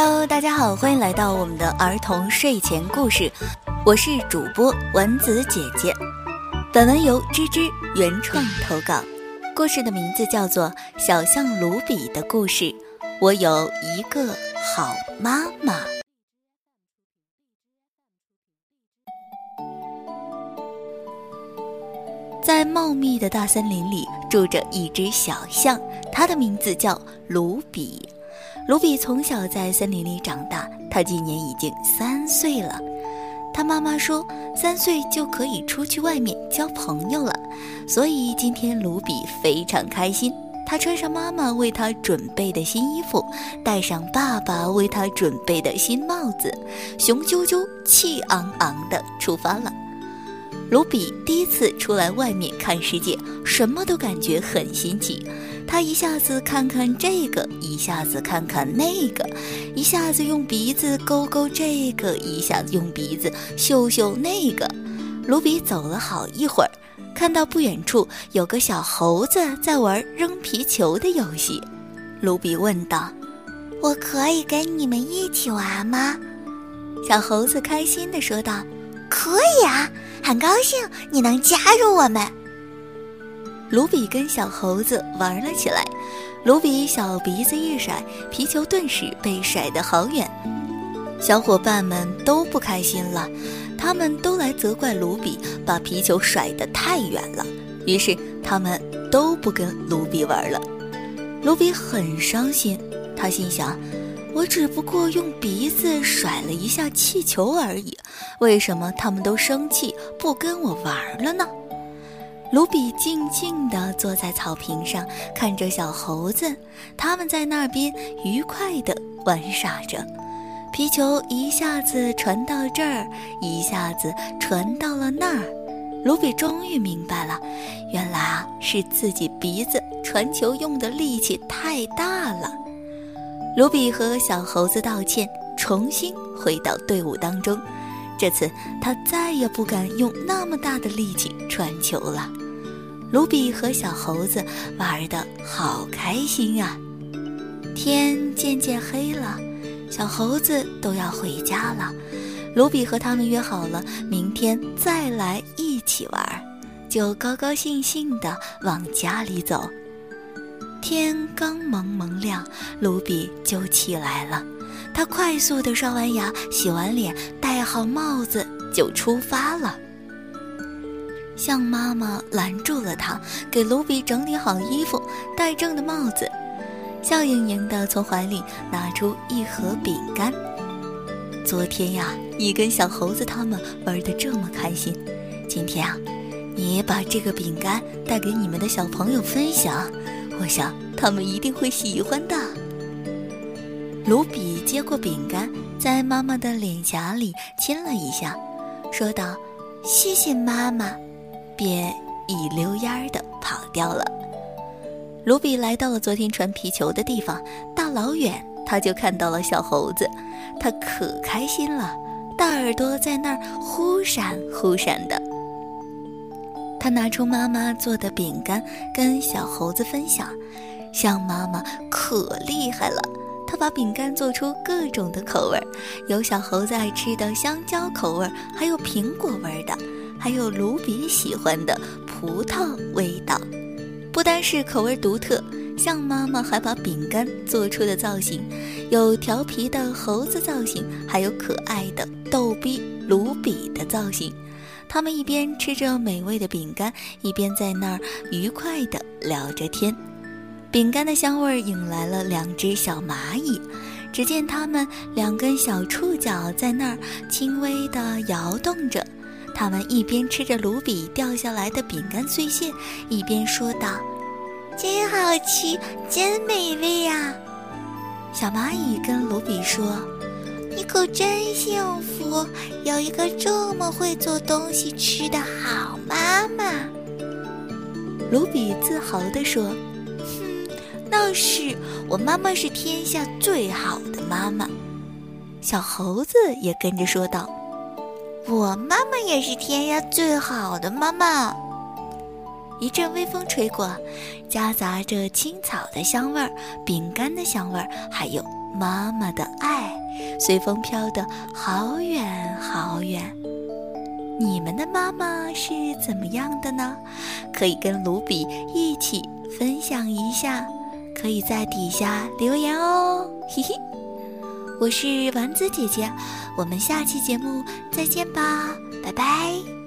Hello，大家好，欢迎来到我们的儿童睡前故事，我是主播丸子姐姐。本文由芝芝原创投稿，故事的名字叫做《小象卢比的故事》。我有一个好妈妈。在茂密的大森林里，住着一只小象，它的名字叫卢比。卢比从小在森林里长大，他今年已经三岁了。他妈妈说，三岁就可以出去外面交朋友了，所以今天卢比非常开心。他穿上妈妈为他准备的新衣服，戴上爸爸为他准备的新帽子，雄赳赳、气昂昂地出发了。卢比第一次出来外面看世界，什么都感觉很新奇。他一下子看看这个，一下子看看那个，一下子用鼻子勾勾这个，一下子用鼻子嗅嗅那个。卢比走了好一会儿，看到不远处有个小猴子在玩扔皮球的游戏。卢比问道：“我可以跟你们一起玩吗？”小猴子开心地说道。可以啊，很高兴你能加入我们。卢比跟小猴子玩了起来，卢比小鼻子一甩，皮球顿时被甩得好远。小伙伴们都不开心了，他们都来责怪卢比把皮球甩得太远了，于是他们都不跟卢比玩了。卢比很伤心，他心想。我只不过用鼻子甩了一下气球而已，为什么他们都生气不跟我玩了呢？卢比静静地坐在草坪上，看着小猴子，他们在那边愉快地玩耍着。皮球一下子传到这儿，一下子传到了那儿。卢比终于明白了，原来啊是自己鼻子传球用的力气太大了。卢比和小猴子道歉，重新回到队伍当中。这次他再也不敢用那么大的力气传球了。卢比和小猴子玩的好开心啊！天渐渐黑了，小猴子都要回家了。卢比和他们约好了，明天再来一起玩，就高高兴兴地往家里走。天刚蒙蒙亮，卢比就起来了。他快速地刷完牙、洗完脸，戴好帽子就出发了。象妈妈拦住了他，给卢比整理好衣服，戴正的帽子，笑盈盈地从怀里拿出一盒饼干。昨天呀，你跟小猴子他们玩得这么开心，今天啊，你也把这个饼干带给你们的小朋友分享。我想他们一定会喜欢的。卢比接过饼干，在妈妈的脸颊里亲了一下，说道：“谢谢妈妈。”便一溜烟儿的跑掉了。卢比来到了昨天传皮球的地方，大老远他就看到了小猴子，他可开心了，大耳朵在那儿忽闪忽闪的。他拿出妈妈做的饼干跟小猴子分享，象妈妈可厉害了。她把饼干做出各种的口味，有小猴子爱吃的香蕉口味，还有苹果味的，还有卢比喜欢的葡萄味道。不单是口味独特，象妈妈还把饼干做出的造型，有调皮的猴子造型，还有可爱的逗逼卢比的造型。他们一边吃着美味的饼干，一边在那儿愉快地聊着天。饼干的香味引来了两只小蚂蚁，只见它们两根小触角在那儿轻微地摇动着。它们一边吃着卢比掉下来的饼干碎屑，一边说道：“真好吃，真美味呀！”小蚂蚁跟卢比说。你可真幸福，有一个这么会做东西吃的好妈妈。卢比自豪地说：“哼，那是我妈妈是天下最好的妈妈。”小猴子也跟着说道：“我妈妈也是天下最好的妈妈。”一阵微风吹过，夹杂着青草的香味儿、饼干的香味儿，还有妈妈的爱随风飘得好远好远。你们的妈妈是怎么样的呢？可以跟卢比一起分享一下，可以在底下留言哦。嘿嘿，我是丸子姐姐，我们下期节目再见吧，拜拜。